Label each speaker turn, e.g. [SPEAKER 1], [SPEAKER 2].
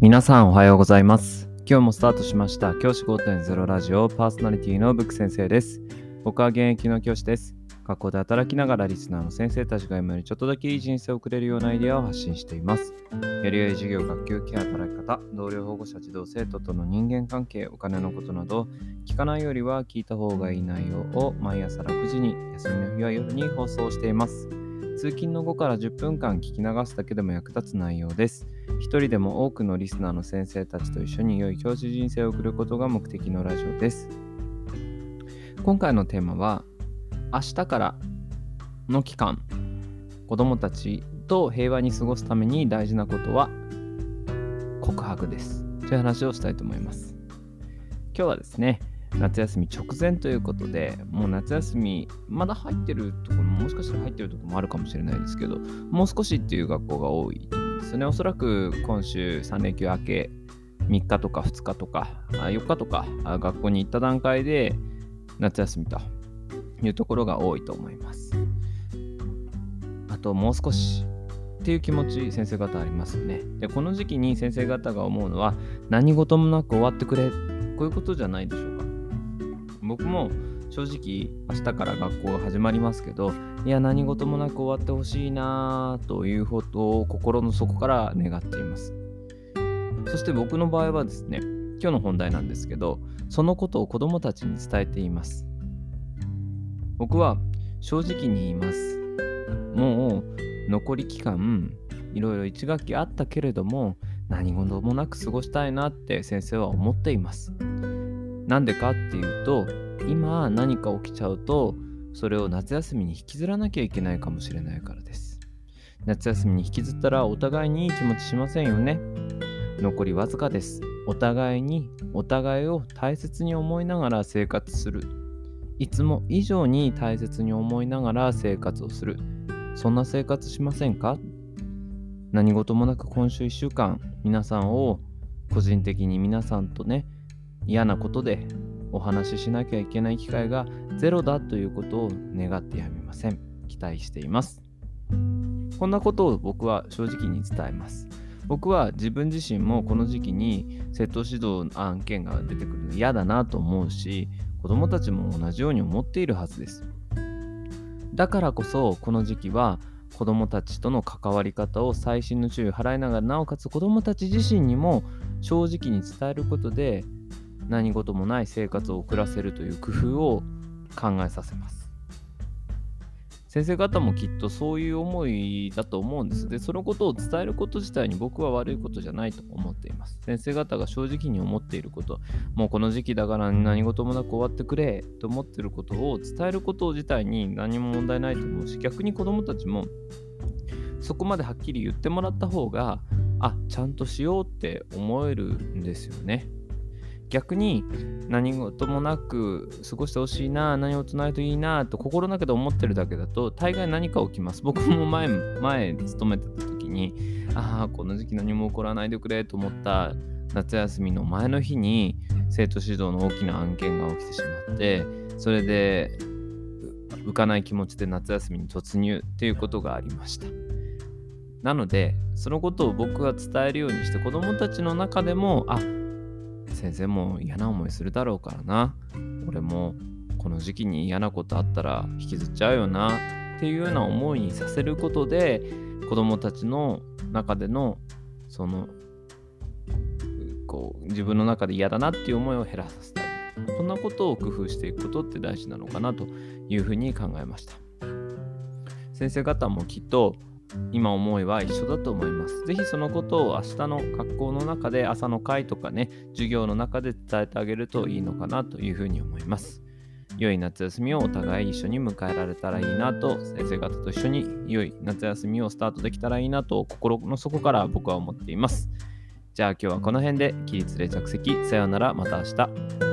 [SPEAKER 1] 皆さんおはようございます。今日もスタートしました教師5.0ラジオパーソナリティのブック先生です。僕は現役の教師です。学校で働きながらリスナーの先生たちが今よりちょっとだけいい人生を送れるようなアイデアを発信しています。やりやり授業、学級ケア、働き方、同僚保護者、児童生徒との人間関係、お金のことなど、聞かないよりは聞いた方がいい内容を毎朝6時に、休みの日は夜に放送しています。通勤の後から10分間聞き流すだけでも役立つ内容です。一人でも多くのリスナーの先生たちと一緒に良い教師人生を送ることが目的のラジオです。今回のテーマは、明日からの期間、子供たちと平和に過ごすために大事なことは告白です。という話をしたいと思います。今日はですね、夏休み直前ということで、もう夏休み、まだ入ってるところも、もしかしたら入ってるところもあるかもしれないですけど、もう少しっていう学校が多いと思うんですね。おそらく今週3連休明け、3日とか2日とか4日とか学校に行った段階で夏休みというところが多いと思います。あともう少しっていう気持ち先生方ありますよね。でこの時期に先生方が思うのは何事もなく終わってくれこういうことじゃないでしょう。僕も正直明日から学校が始まりますけどいや何事もなく終わってほしいなということを心の底から願っています。そして僕の場合はですね今日の本題なんですけどそのことを子供たちに伝えています。僕は正直に言います。もう残り期間いろいろ1学期あったけれども何事もなく過ごしたいなって先生は思っています。なんでかっていうと今何か起きちゃうとそれを夏休みに引きずらなきゃいけないかもしれないからです。夏休みに引きずったらお互いにいい気持ちしませんよね。残りわずかです。お互いにお互いを大切に思いながら生活する。いつも以上に大切に思いながら生活をする。そんな生活しませんか？何事もなく今週1週間皆さんを個人的に皆さんとね嫌なことでお話ししなきゃいけない機会がゼロだということを願ってやみません。期待しています。こんなことを僕は正直に伝えます。僕は自分自身もこの時期に生徒指導の案件が出てくるの嫌だなと思うし、子供たちも同じように思っているはずです。だからこそこの時期は子供たちとの関わり方を細心の注意を払いながらなおかつ子供たち自身にも正直に伝えることで何事もない生活を送らせるという工夫を考えさせます。先生方もきっとそういう思いだと思うんです。で、そのことを伝えること自体に僕は悪いことじゃないと思っています。先生方が正直に思っていること、もうこの時期だから何事もなく終わってくれと思っていることを伝えること自体に何も問題ないと思うし、逆に子供たちもそこまではっきり言ってもらった方が、あ、ちゃんとしようって思えるんですよね。逆に何事もなく過ごしてほしいな何を唱えるといいなと心の中で思ってるだけだと大概何か起きます。僕も前 前勤めてた時にああこの時期何も起こらないでくれと思った夏休みの前の日に生徒指導の大きな案件が起きてしまってそれで浮かない気持ちで夏休みに突入っていうことがありました。なのでそのことを僕が伝えるようにして子どもたちの中でもあ先生も嫌な思いするだろうからな。俺もこの時期に嫌なことあったら引きずっちゃうよなっていうような思いにさせることで子どもたちの中でのそのこう自分の中で嫌だなっていう思いを減らさせてあげるこんなことを工夫していくことって大事なのかなというふうに考えました。先生方もきっと今思いは一緒だと思います。ぜひそのことを明日の学校の中で朝の会とかね、授業の中で伝えてあげるといいのかなというふうに思います。良い夏休みをお互い一緒に迎えられたらいいなと、先生方と一緒に良い夏休みをスタートできたらいいなと心の底から僕は思っています。じゃあ今日はこの辺で起立で着席。さようなら、また明日。